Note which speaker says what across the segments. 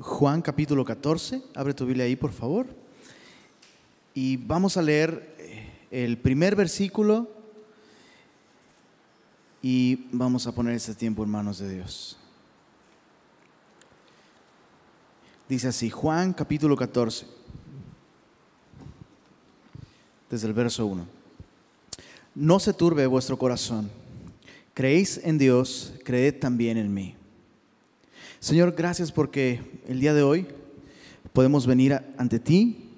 Speaker 1: Juan capítulo 14. Abre tu Biblia ahí, por favor. Y vamos a leer eh, el primer versículo y vamos a poner este tiempo en manos de Dios. Dice así, Juan capítulo 14, desde el verso 1. No se turbe vuestro corazón. Creéis en Dios, creed también en mí. Señor, gracias porque el día de hoy podemos venir ante ti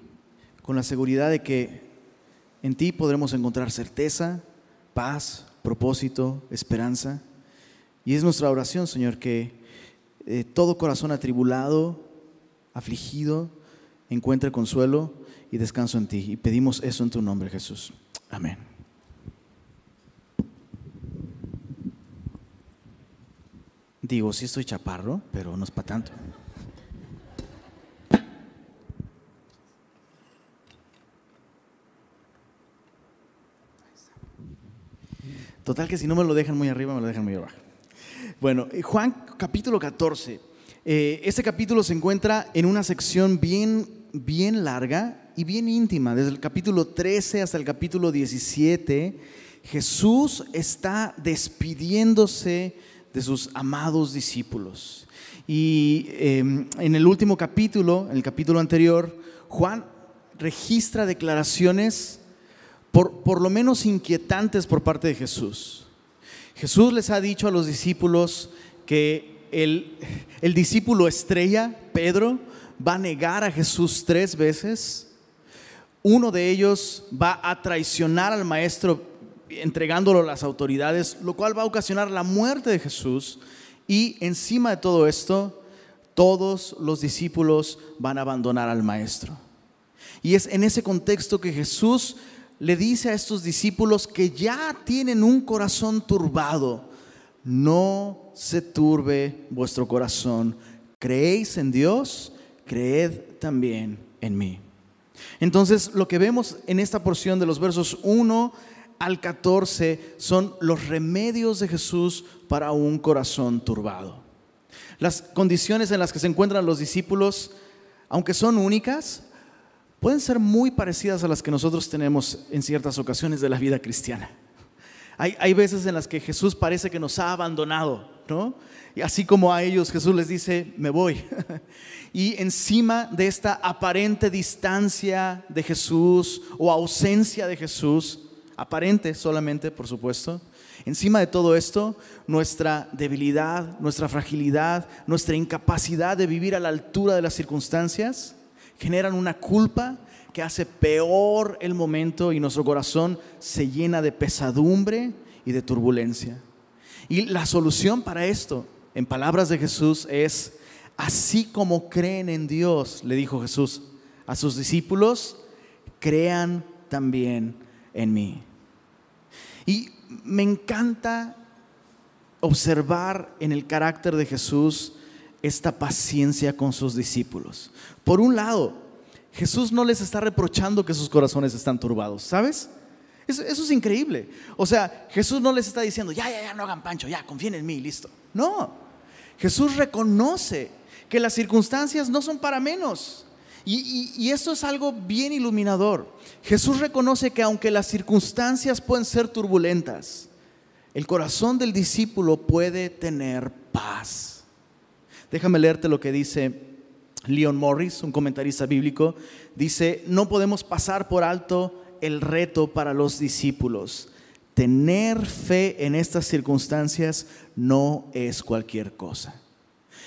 Speaker 1: con la seguridad de que en ti podremos encontrar certeza, paz, propósito, esperanza. Y es nuestra oración, Señor, que eh, todo corazón atribulado, afligido, encuentre consuelo y descanso en ti. Y pedimos eso en tu nombre, Jesús. Amén. Digo, sí estoy chaparro, pero no es para tanto. Total que si no me lo dejan muy arriba, me lo dejan muy abajo. Bueno, eh, Juan capítulo 14. Eh, este capítulo se encuentra en una sección bien, bien larga y bien íntima. Desde el capítulo 13 hasta el capítulo 17, Jesús está despidiéndose de sus amados discípulos. Y em, en el último capítulo, en el capítulo anterior, Juan registra declaraciones por, por lo menos inquietantes por parte de Jesús. Jesús les ha dicho a los discípulos que el, el discípulo estrella, Pedro, va a negar a Jesús tres veces. Uno de ellos va a traicionar al maestro entregándolo a las autoridades, lo cual va a ocasionar la muerte de Jesús. Y encima de todo esto, todos los discípulos van a abandonar al maestro. Y es en ese contexto que Jesús le dice a estos discípulos que ya tienen un corazón turbado, no se turbe vuestro corazón. Creéis en Dios, creed también en mí. Entonces, lo que vemos en esta porción de los versos 1 al 14 son los remedios de Jesús para un corazón turbado. Las condiciones en las que se encuentran los discípulos, aunque son únicas, pueden ser muy parecidas a las que nosotros tenemos en ciertas ocasiones de la vida cristiana. Hay, veces en las que Jesús parece que nos ha abandonado, ¿no? Y así como a ellos Jesús les dice, me voy. y encima de esta aparente distancia de Jesús o ausencia de Jesús, aparente solamente, por supuesto. Encima de todo esto, nuestra debilidad, nuestra fragilidad, nuestra incapacidad de vivir a la altura de las circunstancias generan una culpa que hace peor el momento y nuestro corazón se llena de pesadumbre y de turbulencia. Y la solución para esto, en palabras de Jesús, es así como creen en Dios, le dijo Jesús a sus discípulos, crean también en mí. Y me encanta observar en el carácter de Jesús esta paciencia con sus discípulos. Por un lado, Jesús no les está reprochando que sus corazones están turbados, ¿sabes? Eso, es increíble. O sea, Jesús no les está diciendo, ya, ya, ya, no hagan pancho, ya, confíen en mí, listo. No, Jesús reconoce que las circunstancias no son para menos. Y, esto es algo bien iluminador. Jesús reconoce que aunque las circunstancias pueden ser turbulentas, el corazón del discípulo puede tener paz. Déjame leerte lo que dice Leon Morris, un comentarista bíblico. Dice, no podemos pasar por alto el reto para los discípulos. Tener fe en estas circunstancias no es cualquier cosa.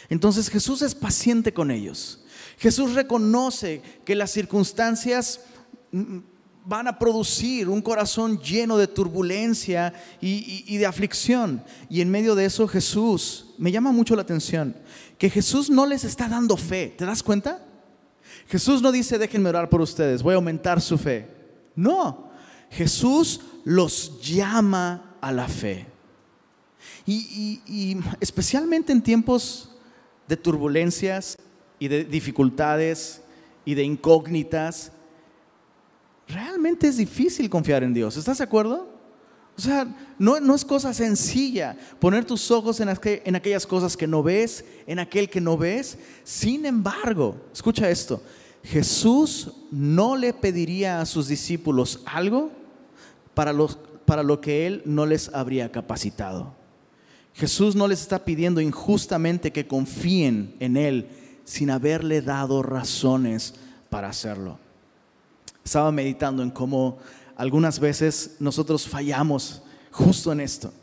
Speaker 1: Entonces Jesús es paciente con ellos. Jesús reconoce que las circunstancias mm, van a producir un corazón lleno de turbulencia y, de aflicción. Y en medio de eso Jesús, me llama mucho la atención, que Jesús no les está dando fe. ¿Te das cuenta? Jesús no dice, déjenme orar por ustedes, voy a aumentar su fe. No, Jesús los llama a la fe. y especialmente en tiempos de turbulencias, y de dificultades y de incógnitas, realmente es difícil confiar en Dios. ¿Estás de acuerdo? O sea, no, no es cosa sencilla poner tus ojos en, en aquellas cosas que no ves, en aquel que no ves. Sin embargo, escucha esto, Jesús no le pediría a sus discípulos algo para, para lo que él no les habría capacitado. Jesús no les está pidiendo injustamente que confíen en Él sin haberle dado razones para hacerlo. Estaba meditando en cómo algunas veces nosotros fallamos justo en esto.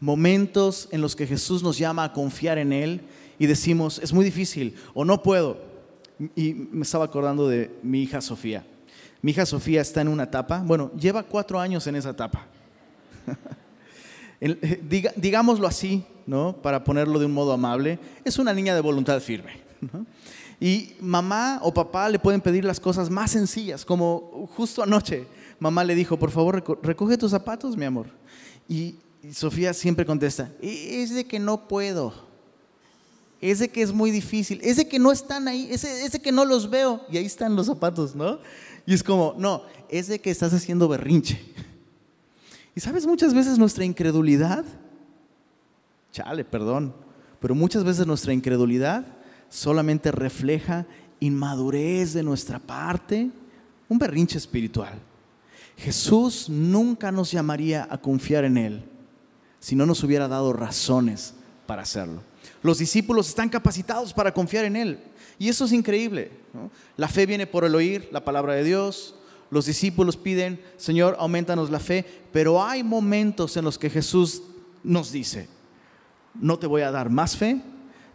Speaker 1: Momentos en los que Jesús nos llama a confiar en Él y decimos, es muy difícil o no puedo. Y me estaba acordando de mi hija Sofía. Mi hija Sofía está en una etapa, bueno, lleva cuatro años en esa etapa. Eh, digámoslo así, ¿no? Para ponerlo de un modo amable, es una niña de voluntad firme. Y mamá o papá le pueden pedir las cosas más sencillas, como justo anoche mamá le dijo, por favor, recoge tus zapatos, mi amor. Y, Sofía siempre contesta, e-, es de que no puedo, es de que es muy difícil, es de que no están ahí, es es de que no los veo. Y ahí están los zapatos, ¿no? Y es como, no, es de que estás haciendo berrinche. Y sabes, muchas veces nuestra incredulidad, chale, perdón, pero muchas veces nuestra incredulidad solamente refleja inmadurez de nuestra parte, un berrinche espiritual. Jesús nunca nos llamaría a confiar en Él si no nos hubiera dado razones para hacerlo. Los discípulos están capacitados para confiar en Él. Y eso es increíble. La fe viene por el oír la palabra de Dios. Los discípulos piden, Señor, aumentanos la fe. Pero hay momentos en los que Jesús nos dice, no te voy a dar más fe,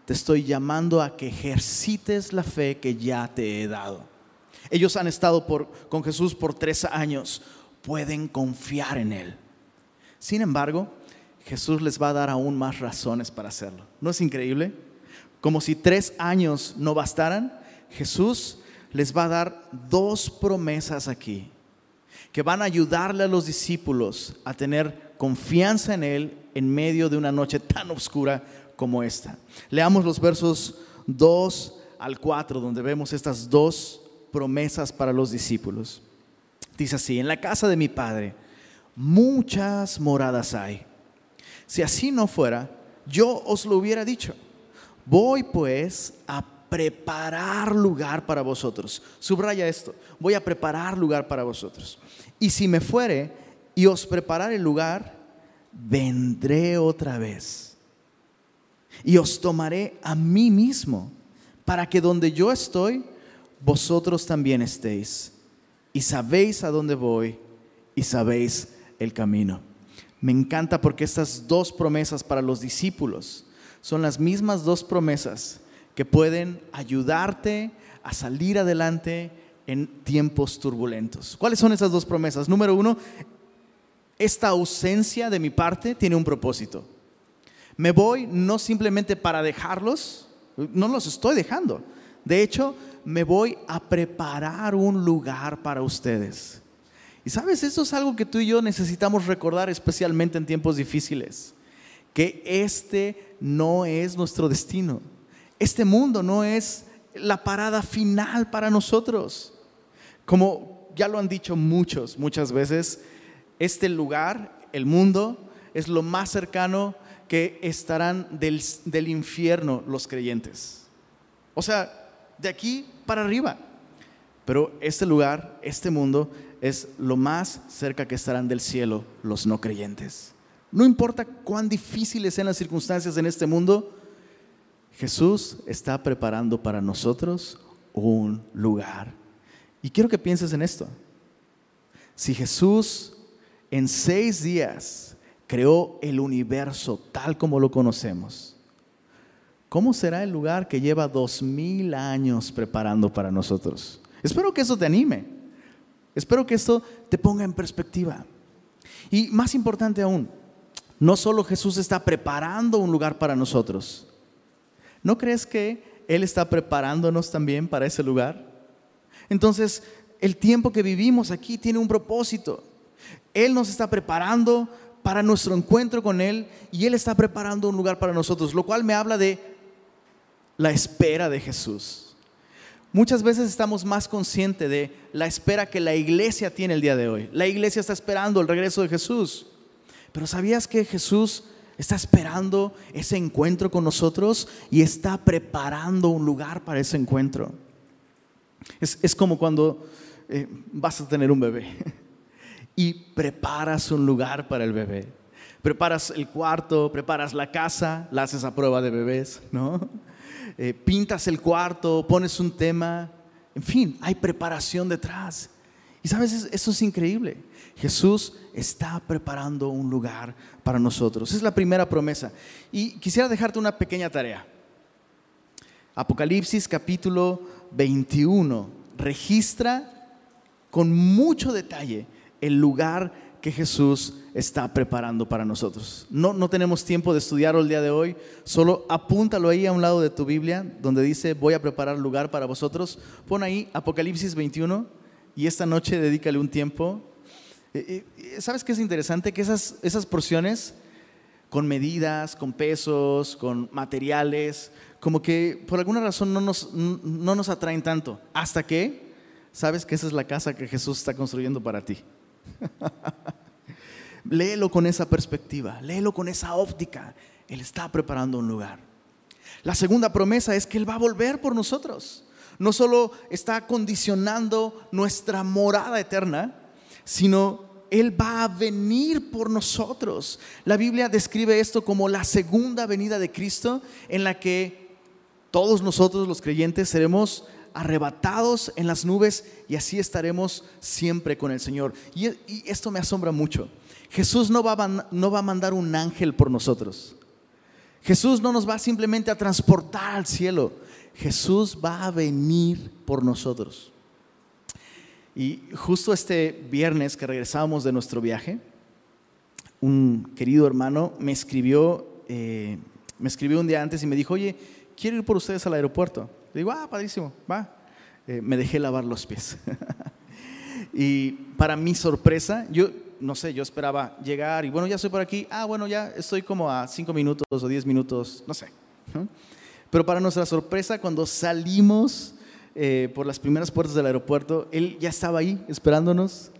Speaker 1: te estoy llamando a que ejercites la fe que ya te he dado. Ellos han estado con Jesús por tres años, pueden confiar en Él. Sin embargo, Jesús les va a dar aún más razones para hacerlo. ¿No es increíble? Como si tres años no bastaran, Jesús les va a dar dos promesas aquí que van a ayudarle a los discípulos a tener confianza en Él en medio de una noche tan oscura como esta. Leamos los versos 2 al 4, donde vemos estas dos promesas para los discípulos. Dice así, en la casa de mi Padre muchas moradas hay. Si así no fuera, yo os lo hubiera dicho. Voy pues a preparar lugar para vosotros. Subraya esto, voy a preparar lugar para vosotros. Y si me fuere y os preparar el lugar, vendré otra vez y os tomaré a mí mismo, para que donde yo estoy, vosotros también estéis. Y sabéis a dónde voy y sabéis el camino. Me encanta porque estas dos promesas para los discípulos son las mismas dos promesas que pueden ayudarte a salir adelante en tiempos turbulentos. ¿Cuáles son esas dos promesas? Número uno, esta ausencia de mi parte tiene un propósito. Me voy no simplemente para dejarlos, no los estoy dejando. De hecho, me voy a preparar un lugar para ustedes. Y sabes, eso es algo que tú y yo necesitamos recordar especialmente en tiempos difíciles, que este no es nuestro destino. Este mundo no es la parada final para nosotros. Como ya lo han dicho muchos, muchas veces, este lugar, el mundo, es lo más cercano que estarán del, del infierno los creyentes. O sea, de aquí para arriba. Pero este lugar, este mundo, es lo más cerca que estarán del cielo los no creyentes. No importa cuán difíciles sean las circunstancias en este mundo, Jesús está preparando para nosotros un lugar. Y quiero que pienses en esto. Si Jesús en seis días creó el universo tal como lo conocemos, ¿cómo será el lugar que lleva dos mil años preparando para nosotros? Espero que eso te anime. Espero que esto te ponga en perspectiva. Y más importante aún, no solo Jesús está preparando un lugar para nosotros, ¿no crees que Él está preparándonos también para ese lugar? Entonces, el tiempo que vivimos aquí tiene un propósito. Él nos está preparando para nuestro encuentro con Él y Él está preparando un lugar para nosotros, lo cual me habla de la espera de Jesús. Muchas veces estamos más conscientes de la espera que la iglesia tiene el día de hoy. La iglesia está esperando el regreso de Jesús. Pero ¿sabías que Jesús está esperando ese encuentro con nosotros y está preparando un lugar para ese encuentro? Es, como cuando eh, vas a tener un bebé y preparas un lugar para el bebé. Preparas el cuarto, preparas la casa, la haces a prueba de bebés, ¿no? Eh, pintas el cuarto, pones un tema, en fin, hay preparación detrás. Y sabes, eso es increíble. Jesús está preparando un lugar para nosotros. Es la primera promesa. Y quisiera dejarte una pequeña tarea. Apocalipsis capítulo 21 registra con mucho detalle el lugar que Jesús está preparando para nosotros. No, no tenemos tiempo de estudiarlo el día de hoy, solo apúntalo ahí a un lado de tu Biblia, donde dice, voy a preparar lugar para vosotros. Pon ahí Apocalipsis 21 y esta noche dedícale un tiempo. Eh, eh, ¿Sabes qué es interesante? Que esas, esas porciones con medidas, con pesos, con materiales, como que por alguna razón no nos, no nos atraen tanto, hasta que sabes que esa es la casa que Jesús está construyendo para ti. léelo con esa perspectiva, léelo con esa óptica. Él está preparando un lugar. La segunda promesa es que Él va a volver por nosotros. No solo está condicionando nuestra morada eterna, sino Él va a venir por nosotros. La Biblia describe esto como la segunda venida de Cristo en la que todos nosotros los creyentes seremos arrebatados en las nubes y así estaremos siempre con el Señor. Y, esto me asombra mucho. Jesús no va, a, no va a mandar un ángel por nosotros. Jesús no nos va simplemente a transportar al cielo. Jesús va a venir por nosotros. Y justo este viernes que regresábamos de nuestro viaje, un querido hermano me escribió, eh, me escribió un día antes y me dijo, oye, quiero ir por ustedes al aeropuerto. Le digo, ah, padrísimo, va. Eh, me dejé lavar los pies. y para mi sorpresa, yo no sé, yo esperaba llegar y bueno, ya estoy por aquí. Ah, bueno, ya estoy como a cinco minutos o diez minutos, no sé. Pero para nuestra sorpresa, cuando salimos eh, por las primeras puertas del aeropuerto, él ya estaba ahí esperándonos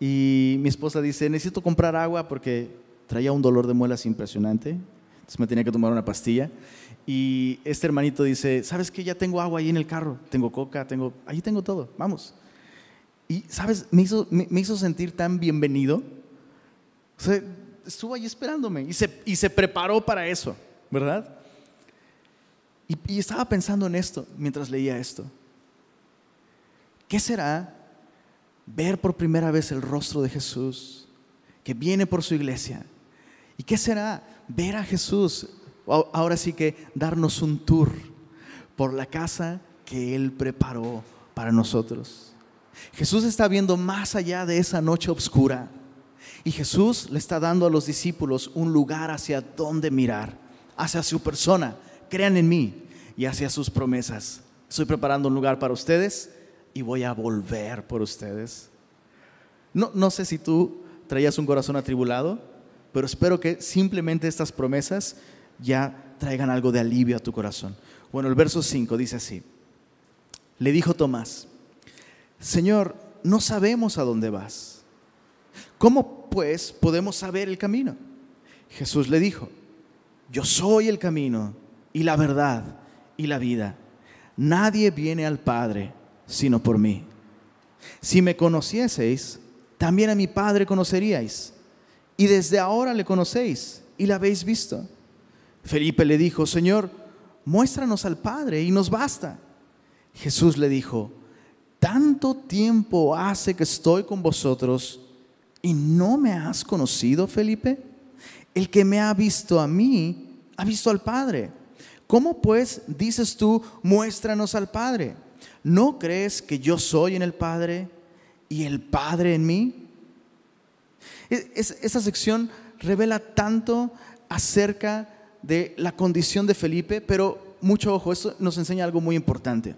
Speaker 1: y mi esposa dice, necesito comprar agua porque traía un dolor de muelas impresionante, entonces me tenía que tomar una pastilla. Y este hermanito dice, ¿sabes qué? Ya tengo agua ahí en el carro, tengo coca, tengo, ahí tengo todo, vamos. Y, ¿sabes? Me hizo, me, hizo sentir tan bienvenido. O sea, estuvo ahí esperándome y se, y se preparó para eso, ¿verdad? Y, y estaba pensando en esto mientras leía esto. ¿Qué será ver por primera vez el rostro de Jesús que viene por su iglesia? ¿Y qué será ver a Jesús ahora sí que darnos un tour por la casa que Él preparó para nosotros. Jesús está viendo más allá de esa noche oscura y Jesús le está dando a los discípulos un lugar hacia donde mirar, hacia su persona. Crean en mí y hacia sus promesas. Estoy preparando un lugar para ustedes y voy a volver por ustedes. No, no sé si tú traías un corazón atribulado, pero espero que simplemente estas promesas ya traigan algo de alivio a tu corazón. Bueno, el verso 5 dice así. Le dijo Tomás, Señor, no sabemos a dónde vas. ¿Cómo pues podemos saber el camino? Jesús le dijo, yo soy el camino y la verdad y la vida. Nadie viene al Padre sino por mí. Si me conocieseis, también a mi Padre conoceríais. Y desde ahora le conocéis y la habéis visto. Felipe le dijo, Señor, muéstranos al Padre y nos basta. Jesús le dijo, tanto tiempo hace que estoy con vosotros y no me has conocido, Felipe. El que me ha visto a mí, ha visto al Padre. ¿Cómo pues dices tú, muéstranos al Padre? ¿No crees que yo soy en el Padre y el Padre en mí? Esa sección revela tanto acerca de la condición de Felipe, pero mucho ojo, esto nos enseña algo muy importante.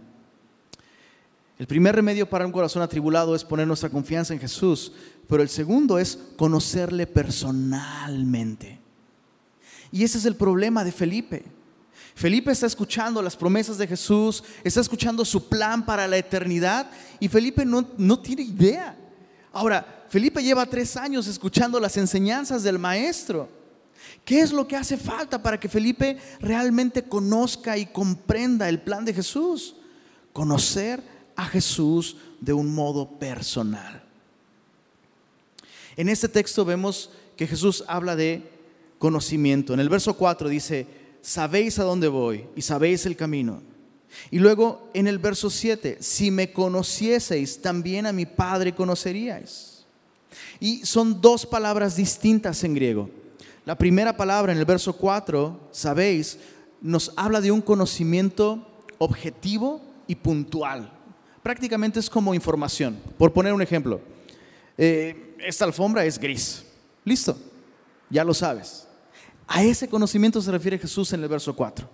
Speaker 1: El primer remedio para un corazón atribulado es poner nuestra confianza en Jesús, pero el segundo es conocerle personalmente. Y ese es el problema de Felipe. Felipe está escuchando las promesas de Jesús, está escuchando su plan para la eternidad y Felipe no, no tiene idea. Ahora, Felipe lleva tres años escuchando las enseñanzas del maestro. ¿Qué es lo que hace falta para que Felipe realmente conozca y comprenda el plan de Jesús? Conocer a Jesús de un modo personal. En este texto vemos que Jesús habla de conocimiento. En el verso 4 dice, sabéis a dónde voy y sabéis el camino. Y luego en el verso 7, si me conocieseis, también a mi Padre conoceríais. Y son dos palabras distintas en griego. La primera palabra en el verso 4, sabéis, nos habla de un conocimiento objetivo y puntual. Prácticamente es como información. Por poner un ejemplo, eh, esta alfombra es gris. Listo, ya lo sabes. A ese conocimiento se refiere Jesús en el verso 4.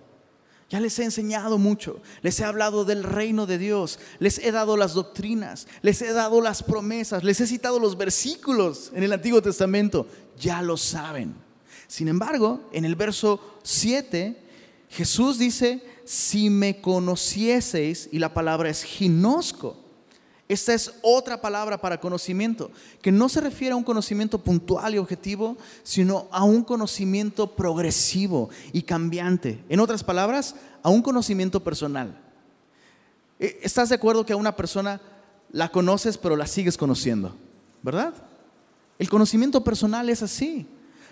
Speaker 1: Ya les he enseñado mucho, les he hablado del reino de Dios, les he dado las doctrinas, les he dado las promesas, les he citado los versículos en el Antiguo Testamento, ya lo saben. Sin embargo, en el verso 7, Jesús dice, si me conocieseis, y la palabra es ginosco, esta es otra palabra para conocimiento, que no se refiere a un conocimiento puntual y objetivo, sino a un conocimiento progresivo y cambiante. En otras palabras, a un conocimiento personal. E, ¿Estás de acuerdo que a una persona la conoces pero la sigues conociendo? ¿Verdad? El conocimiento personal es así.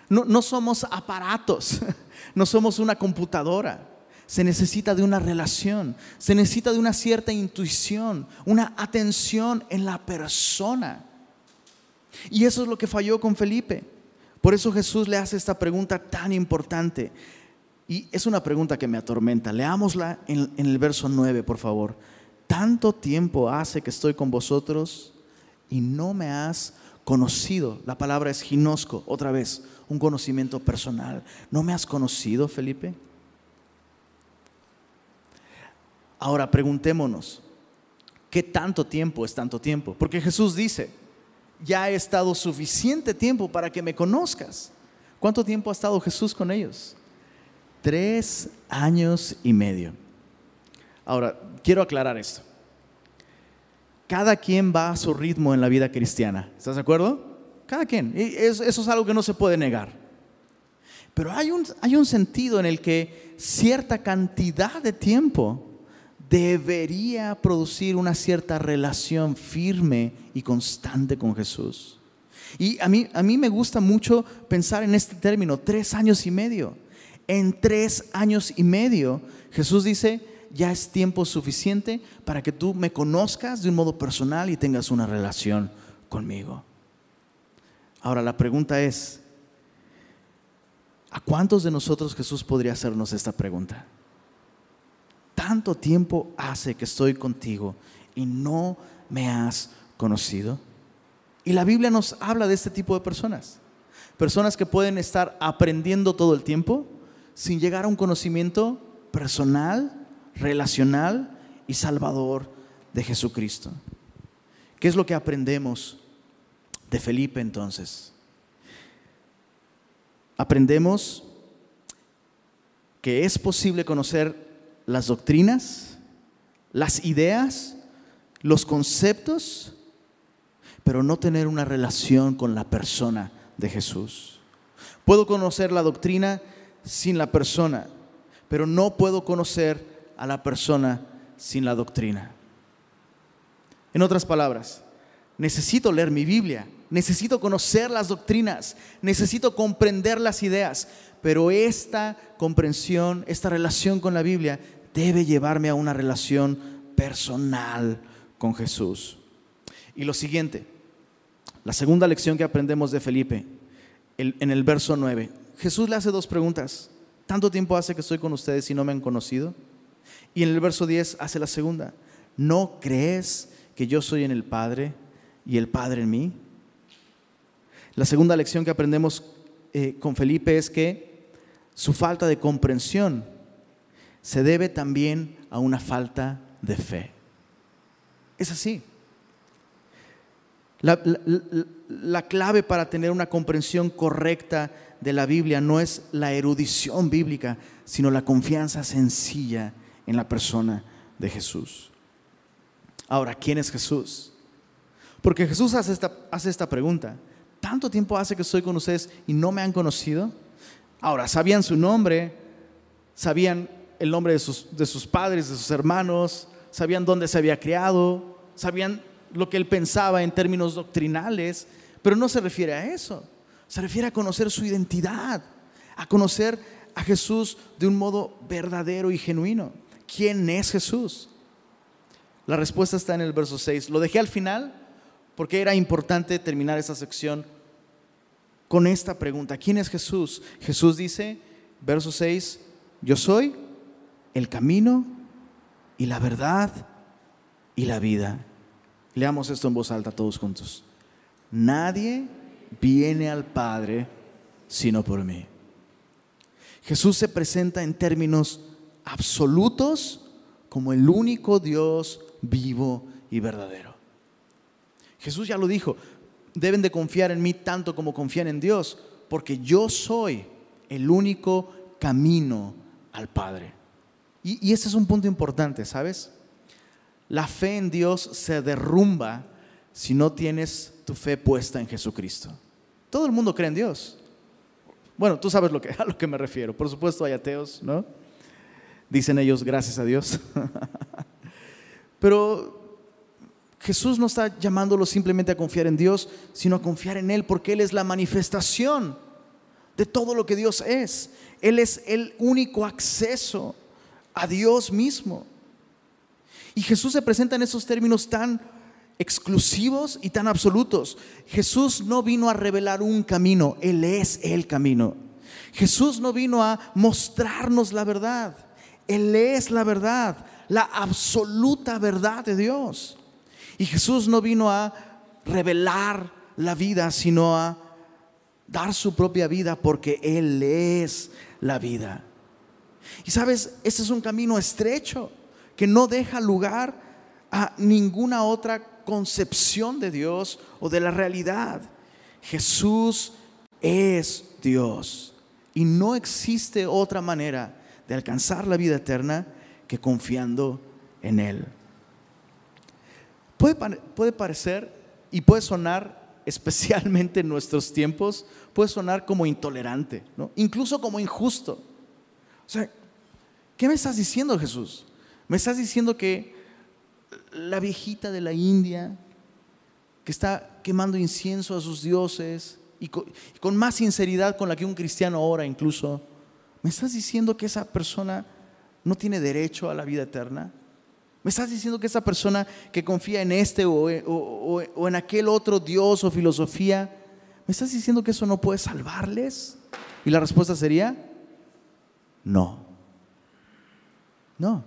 Speaker 1: No, no somos aparatos, no somos una computadora se necesita de una relación, se necesita de una cierta intuición, una atención en la persona. Y eso es lo que falló con Felipe. Por eso Jesús le hace esta pregunta tan importante. Y es una pregunta que me atormenta. Leámosla en, el verso 9, por favor. Tanto tiempo hace que estoy con vosotros y no me has conocido. La palabra es ginosco, otra vez, un conocimiento personal. ¿No me has conocido, Felipe? Ahora preguntémonos, ¿qué tanto tiempo es tanto tiempo? Porque Jesús dice, ya he estado suficiente tiempo para que me conozcas. ¿Cuánto tiempo ha estado Jesús con ellos? Tres años y medio. Ahora, quiero aclarar esto. Cada quien va a su ritmo en la vida cristiana. ¿Estás de acuerdo? Cada quien. Eso, es algo que no se puede negar. Pero hay un, hay un sentido en el que cierta cantidad de tiempo debería producir una cierta relación firme y constante con Jesús. Y a mí, a mí me gusta mucho pensar en este término, tres años y medio. En tres años y medio, Jesús dice, ya es tiempo suficiente para que tú me conozcas de un modo personal y tengas una relación conmigo. Ahora la pregunta es, ¿a cuántos de nosotros Jesús podría hacernos esta pregunta? tanto tiempo hace que estoy contigo y no me has conocido? Y la Biblia nos habla de este tipo de personas. Personas que pueden estar aprendiendo todo el tiempo sin llegar a un conocimiento personal, relacional y salvador de Jesucristo. ¿Qué es lo que aprendemos de Felipe entonces? Aprendemos que es posible conocer las doctrinas, las ideas, los conceptos, pero no tener una relación con la persona de Jesús. Puedo conocer la doctrina sin la persona, pero no puedo conocer a la persona sin la doctrina. En otras palabras, necesito leer mi Biblia, necesito conocer las doctrinas, necesito comprender las ideas, pero esta comprensión, esta relación con la Biblia debe llevarme a una relación personal con Jesús. Y lo siguiente, la segunda lección que aprendemos de Felipe, en el verso 9, Jesús le hace dos preguntas. ¿Tanto tiempo hace que estoy con ustedes y no me han conocido? Y en el verso 10 hace la segunda. ¿No crees que yo soy en el Padre y el Padre en mí? La segunda lección que aprendemos eh, con Felipe es que su falta de comprensión se debe también a una falta de fe. Es así. La, clave para tener una comprensión correcta de la Biblia no es la erudición bíblica, sino la confianza sencilla en la persona de Jesús. Ahora, ¿quién es Jesús? Porque Jesús hace esta, hace esta pregunta. ¿Tanto tiempo hace que estoy con ustedes y no me han conocido? Ahora, sabían su nombre, sabían el nombre de sus, de sus padres, de sus hermanos, sabían dónde se había criado, sabían lo que él pensaba en términos doctrinales, pero no se refiere a eso. Se refiere a conocer su identidad, a conocer a Jesús de un modo verdadero y genuino. ¿Quién es Jesús? La respuesta está en el verso 6. Lo dejé al final porque era importante terminar esa sección con esta pregunta. ¿Quién es Jesús? Jesús dice, verso 6, yo soy el camino y la verdad y la vida. Leamos esto en voz alta todos juntos. Nadie viene al Padre sino por mí. Jesús se presenta en términos absolutos como el único Dios vivo y verdadero. Jesús ya lo dijo, deben de confiar en mí tanto como confían en Dios, porque yo soy el único camino al Padre. Y, ese es un punto importante, ¿sabes? La fe en Dios se derrumba si no tienes tu fe puesta en Jesucristo. Todo el mundo cree en Dios. Bueno, tú sabes lo que, a lo que me refiero. Por supuesto hay ateos, ¿no? Dicen ellos, gracias a Dios. Pero Jesús no está llamándolo simplemente a confiar en Dios, sino a confiar en Él, porque Él es la manifestación de todo lo que Dios es. Él es el único acceso a Dios mismo. Y Jesús se presenta en esos términos tan exclusivos y tan absolutos. Jesús no vino a revelar un camino, Él es el camino. Jesús no vino a mostrarnos la verdad, Él es la verdad, la absoluta verdad de Dios. Y Jesús no vino a revelar la vida, sino a dar su propia vida porque Él es la vida. Y sabes, ese es un camino estrecho que no deja lugar a ninguna otra concepción de Dios o de la realidad. Jesús es Dios y no existe otra manera de alcanzar la vida eterna que confiando en Él. Puede, parecer y puede sonar, especialmente en nuestros tiempos, puede sonar como intolerante, ¿no? incluso como injusto. O sea, ¿qué me estás diciendo Jesús? Me estás diciendo que la viejita de la India que está quemando incienso a sus dioses y con, más sinceridad con la que un cristiano ora incluso, ¿me estás diciendo que esa persona no tiene derecho a la vida eterna? ¿Me estás diciendo que esa persona que confía en este o, en aquel otro Dios o filosofía, ¿me estás diciendo que eso no puede salvarles? Y la respuesta sería, no. No.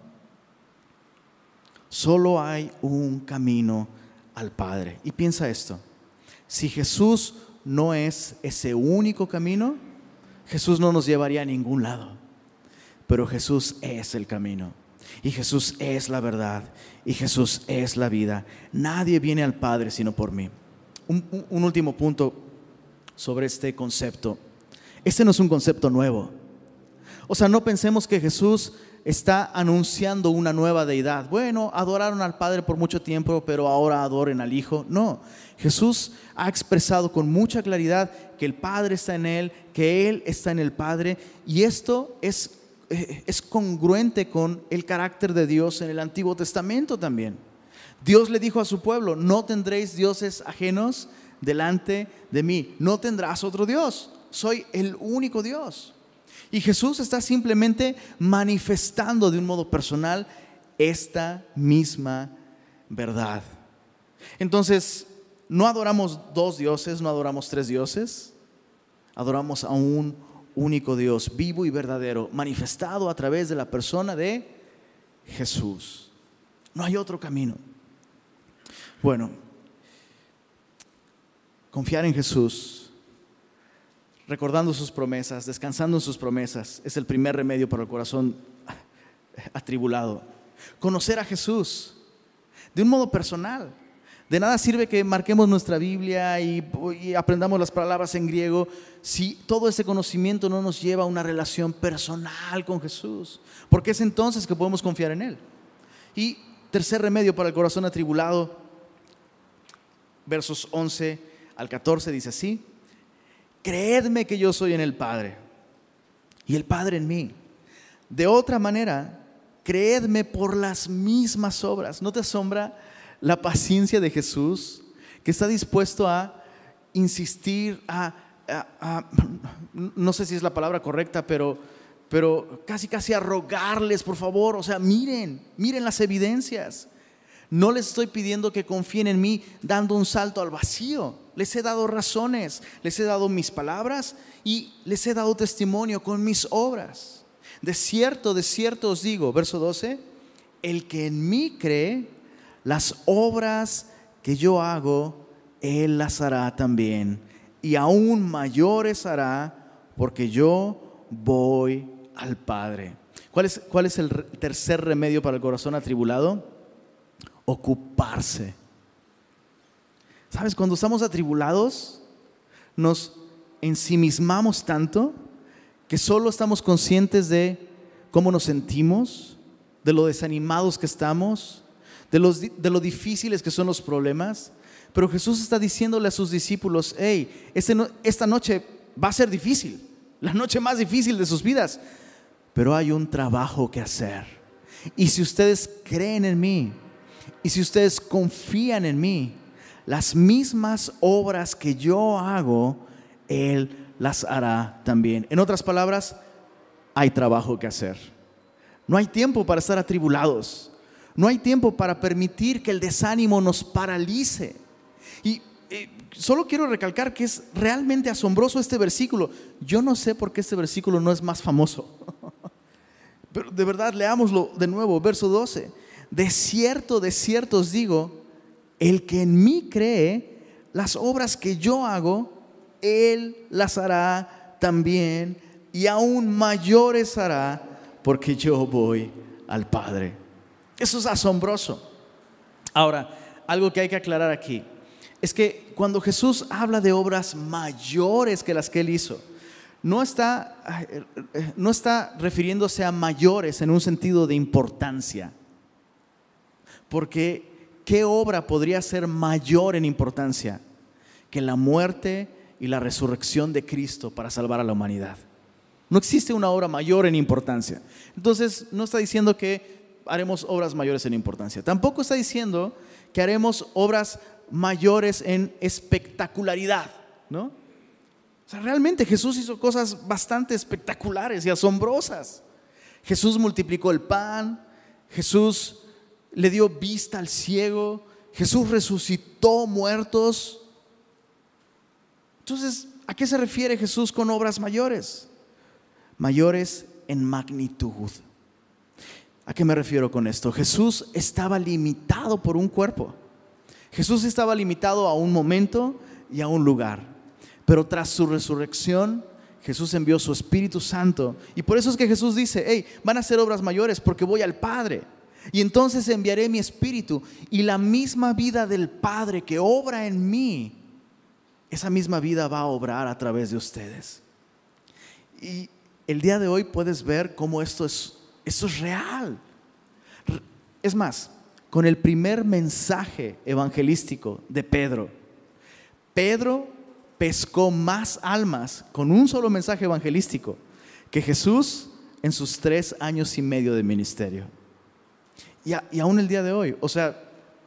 Speaker 1: Solo hay un camino al Padre. Y piensa esto, si Jesús no es ese único camino, Jesús no nos llevaría a ningún lado. Pero Jesús es el camino. Y Jesús es la verdad. Y Jesús es la vida. Nadie viene al Padre sino por mí. Un, último punto sobre este concepto. Este no es un concepto nuevo. O sea, no pensemos que Jesús está anunciando una nueva deidad. Bueno, adoraron al Padre por mucho tiempo, pero ahora adoren al Hijo. No, Jesús ha expresado con mucha claridad que el Padre está en Él, que Él está en el Padre, y esto es, es congruente con el carácter de Dios en el Antiguo Testamento también. Dios le dijo a su pueblo, no tendréis dioses ajenos delante de mí, no tendrás otro Dios, soy el único Dios. Y Jesús está simplemente manifestando de un modo personal esta misma verdad. Entonces, no adoramos dos dioses, no adoramos tres dioses, adoramos a un único Dios, vivo y verdadero, manifestado a través de la persona de Jesús. No hay otro camino. Bueno, confiar en Jesús recordando sus promesas, descansando en sus promesas, es el primer remedio para el corazón atribulado. Conocer a Jesús de un modo personal. De nada sirve que marquemos nuestra Biblia y, aprendamos las palabras en griego si todo ese conocimiento no nos lleva a una relación personal con Jesús. Porque es entonces que podemos confiar en Él. Y tercer remedio para el corazón atribulado, versos 11 al 14 dice así, creedme que yo soy en el Padre y el Padre en mí. De otra manera, creedme por las mismas obras. ¿No te asombra la paciencia de Jesús que está dispuesto a insistir, a, no sé si es la palabra correcta, pero, pero casi casi a rogarles, por favor, o sea, miren, miren las evidencias. No les estoy pidiendo que confíen en mí dando un salto al vacío. Les he dado razones, les he dado mis palabras y les he dado testimonio con mis obras. De cierto, de cierto os digo, verso 12, el que en mí cree, las obras que yo hago, él las hará también. Y aún mayores hará, porque yo voy al Padre. ¿Cuál es, cuál es el tercer remedio para el corazón atribulado? ocuparse. ¿Sabes? Cuando estamos atribulados, nos ensimismamos tanto que solo estamos conscientes de cómo nos sentimos, de lo desanimados que estamos, de, los, de lo difíciles que son los problemas. Pero Jesús está diciéndole a sus discípulos, hey, este esta noche va a ser difícil, la noche más difícil de sus vidas, pero hay un trabajo que hacer. Y si ustedes creen en mí, y si ustedes confían en mí, las mismas obras que yo hago, Él las hará también. En otras palabras, hay trabajo que hacer. No hay tiempo para estar atribulados. No hay tiempo para permitir que el desánimo nos paralice. Y eh, solo quiero recalcar que es realmente asombroso este versículo. Yo no sé por qué este versículo no es más famoso. Pero de verdad, leámoslo de nuevo, verso 12 de cierto, de cierto os digo, el que en mí cree, las obras que yo hago, él las hará también y aún mayores hará porque yo voy al Padre. Eso es asombroso. Ahora, algo que hay que aclarar aquí es que cuando Jesús habla de obras mayores que las que él hizo, no está, no está refiriéndose a mayores en un sentido de importancia. Porque ¿qué obra podría ser mayor en importancia que la muerte y la resurrección de Cristo para salvar a la humanidad? No existe una obra mayor en importancia. Entonces, no está diciendo que haremos obras mayores en importancia. Tampoco está diciendo que haremos obras mayores en espectacularidad, ¿no? O sea, realmente Jesús hizo cosas bastante espectaculares y asombrosas. Jesús multiplicó el pan, Jesús le dio vista al ciego, Jesús resucitó muertos. Entonces, ¿a qué se refiere Jesús con obras mayores? Mayores en magnitud. ¿A qué me refiero con esto? Jesús estaba limitado por un cuerpo. Jesús estaba limitado a un momento y a un lugar. Pero tras su resurrección, Jesús envió su Espíritu Santo. Y por eso es que Jesús dice, hey, van a ser obras mayores porque voy al Padre. Y entonces enviaré mi espíritu y la misma vida del Padre que obra en mí, esa misma vida va a obrar a través de ustedes. Y el día de hoy puedes ver cómo esto es, esto es real. Es más, con el primer mensaje evangelístico de Pedro, Pedro pescó más almas con un solo mensaje evangelístico que Jesús en sus tres años y medio de ministerio. Y, aún el día de hoy, o sea,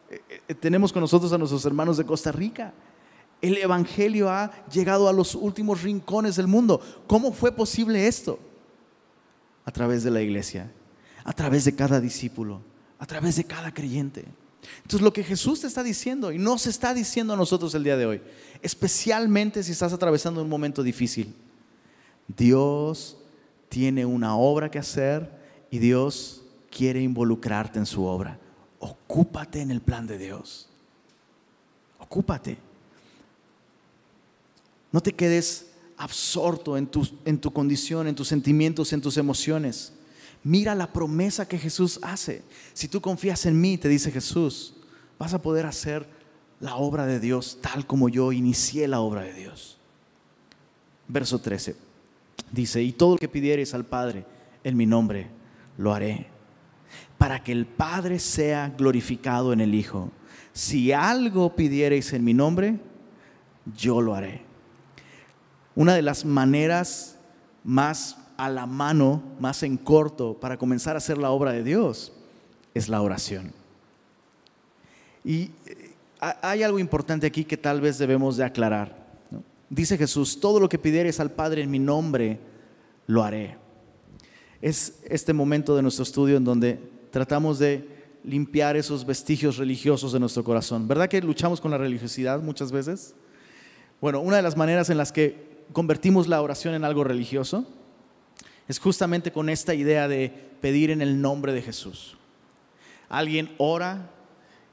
Speaker 1: eh, eh, tenemos con nosotros a nuestros hermanos de Costa Rica. El Evangelio ha llegado a los últimos rincones del mundo. ¿Cómo fue posible esto? A través de la iglesia, a través de cada discípulo, a través de cada creyente. Entonces lo que Jesús te está diciendo y nos está diciendo a nosotros el día de hoy, especialmente si estás atravesando un momento difícil, Dios tiene una obra que hacer y Dios quiere involucrarte en su obra. Ocúpate en el plan de Dios. Ocúpate. No te quedes absorto en tu, en tu condición, en tus sentimientos, en tus emociones. Mira la promesa que Jesús hace. Si tú confías en mí, te dice Jesús, vas a poder hacer la obra de Dios tal como yo inicié la obra de Dios. Verso 13 dice, y todo lo que pidieres al Padre en mi nombre, lo haré para que el Padre sea glorificado en el Hijo. si algo pidiereis en mi nombre, yo lo haré. Una de las maneras más a la mano, más en corto, para comenzar a hacer la obra de Dios, es la oración. Y eh, hay algo importante aquí que tal vez debemos de aclarar. Dice Jesús, todo lo que pidieres al Padre en mi nombre, lo haré. Es este momento de nuestro estudio en donde tratamos de limpiar esos vestigios religiosos de nuestro corazón. ¿Verdad que luchamos con la religiosidad muchas veces? Bueno, una de las maneras en las que convertimos la oración en algo religioso es justamente con esta idea de pedir en el nombre de Jesús. Alguien ora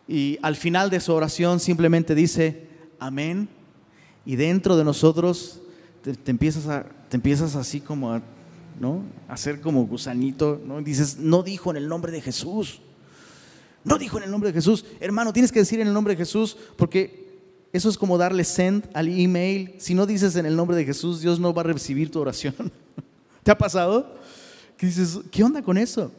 Speaker 1: y al final de su oración simplemente dice amén y dentro de nosotros te, empiezas, a, te empiezas así como a, ¿no? a hacer como gusanito, ¿no? dices, no dijo en el nombre de Jesús. No dijo en el nombre de Jesús. Hermano, tienes que decir en el nombre de Jesús porque eso es como darle send al email. Si no dices en el nombre de Jesús, Dios no va a recibir tu oración. ¿Te ha pasado? Dices, ¿qué onda con eso?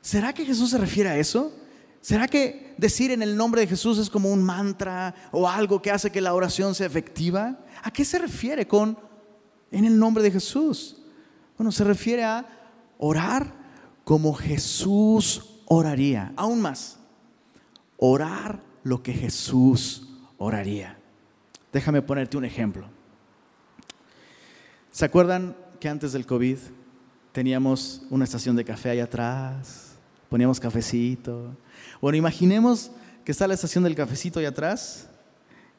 Speaker 1: ¿Será que Jesús se refiere a eso? ¿Será que decir en el nombre de Jesús es como un mantra o algo que hace que la oración sea efectiva? ¿A qué se refiere con en el nombre de Jesús? Bueno, se refiere a orar como Jesús oraría. Aún más, orar lo que Jesús oraría. Déjame ponerte un ejemplo. ¿Se acuerdan que antes del COVID teníamos una estación de café allá atrás? Poníamos cafecito. Bueno, imaginemos que está la estación del cafecito allá atrás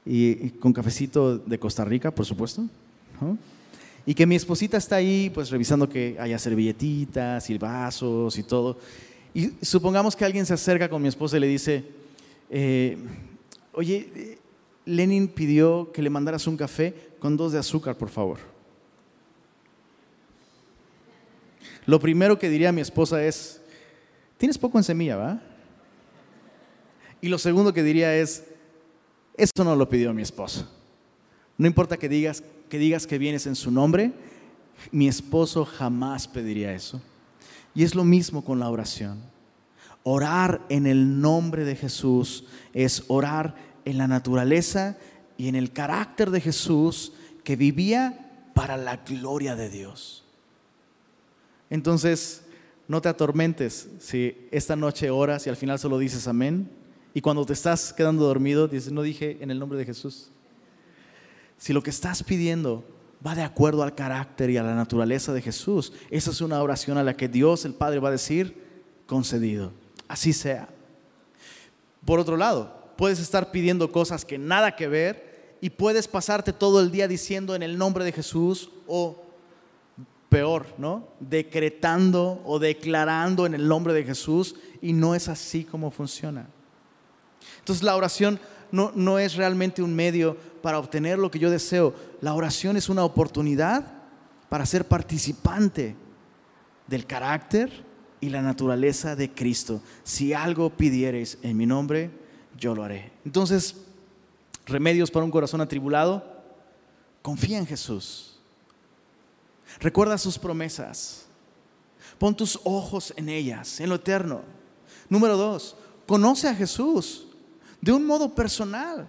Speaker 1: y, con cafecito de Costa Rica, por supuesto. Y que mi esposita está ahí, pues revisando que haya servilletitas y vasos y todo. Y supongamos que alguien se acerca con mi esposa y le dice, eh, oye, Lenin pidió que le mandaras un café con dos de azúcar, por favor. Lo primero que diría mi esposa es, tienes poco en semilla, ¿va? Y lo segundo que diría es, eso no lo pidió mi esposo. No importa que digas que digas que vienes en su nombre, mi esposo jamás pediría eso. Y es lo mismo con la oración. Orar en el nombre de Jesús es orar en la naturaleza y en el carácter de Jesús que vivía para la gloria de Dios. Entonces, no te atormentes si esta noche oras y al final solo dices amén. Y cuando te estás quedando dormido, dices, no dije en el nombre de Jesús. Si lo que estás pidiendo va de acuerdo al carácter y a la naturaleza de Jesús. Esa es una oración a la que Dios el Padre va a decir, concedido. Así sea. Por otro lado, puedes estar pidiendo cosas que nada que ver y puedes pasarte todo el día diciendo en el nombre de Jesús o peor, ¿no? Decretando o declarando en el nombre de Jesús y no es así como funciona. Entonces la oración no, no es realmente un medio para obtener lo que yo deseo. La oración es una oportunidad para ser participante del carácter y la naturaleza de Cristo. Si algo pidiereis en mi nombre, yo lo haré. Entonces, remedios para un corazón atribulado, confía en Jesús. Recuerda sus promesas. Pon tus ojos en ellas, en lo eterno. Número dos, conoce a Jesús de un modo personal.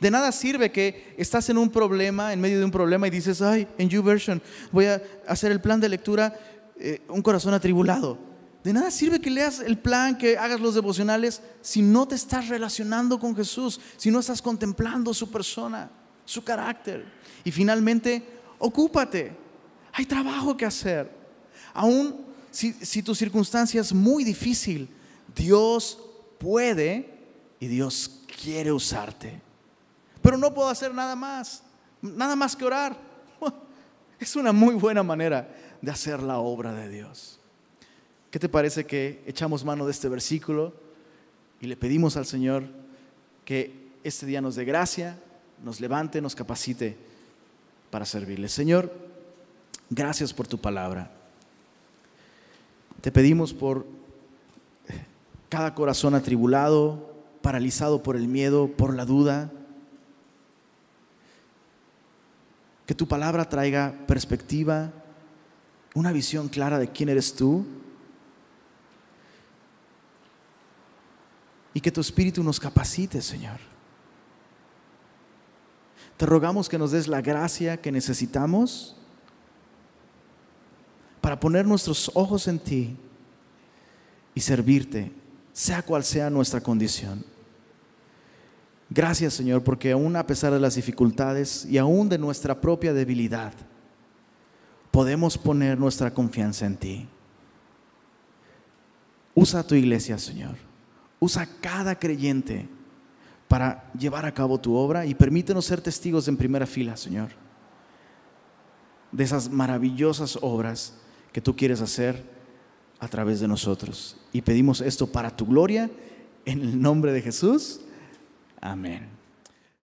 Speaker 1: De nada sirve que estás en un problema, en medio de un problema y dices, ay, en YouVersion voy a hacer el plan de lectura, eh, un corazón atribulado. De nada sirve que leas el plan, que hagas los devocionales, si no te estás relacionando con Jesús, si no estás contemplando su persona, su carácter. Y finalmente, ocúpate. Hay trabajo que hacer. Aún si, si tu circunstancia es muy difícil, Dios puede y Dios quiere usarte pero no puedo hacer nada más, nada más que orar. Es una muy buena manera de hacer la obra de Dios. ¿Qué te parece que echamos mano de este versículo y le pedimos al Señor que este día nos dé gracia, nos levante, nos capacite para servirle? Señor, gracias por tu palabra. Te pedimos por cada corazón atribulado, paralizado por el miedo, por la duda Que tu palabra traiga perspectiva, una visión clara de quién eres tú. Y que tu Espíritu nos capacite, Señor. Te rogamos que nos des la gracia que necesitamos para poner nuestros ojos en ti y servirte, sea cual sea nuestra condición. Gracias Señor, porque aún a pesar de las dificultades y aún de nuestra propia debilidad, podemos poner nuestra confianza en ti. Usa tu iglesia, Señor. Usa cada creyente para llevar a cabo tu obra y permítenos ser testigos en primera fila, Señor, de esas maravillosas obras que tú quieres hacer a través de nosotros. Y pedimos esto para tu gloria, en el nombre de Jesús. Amén.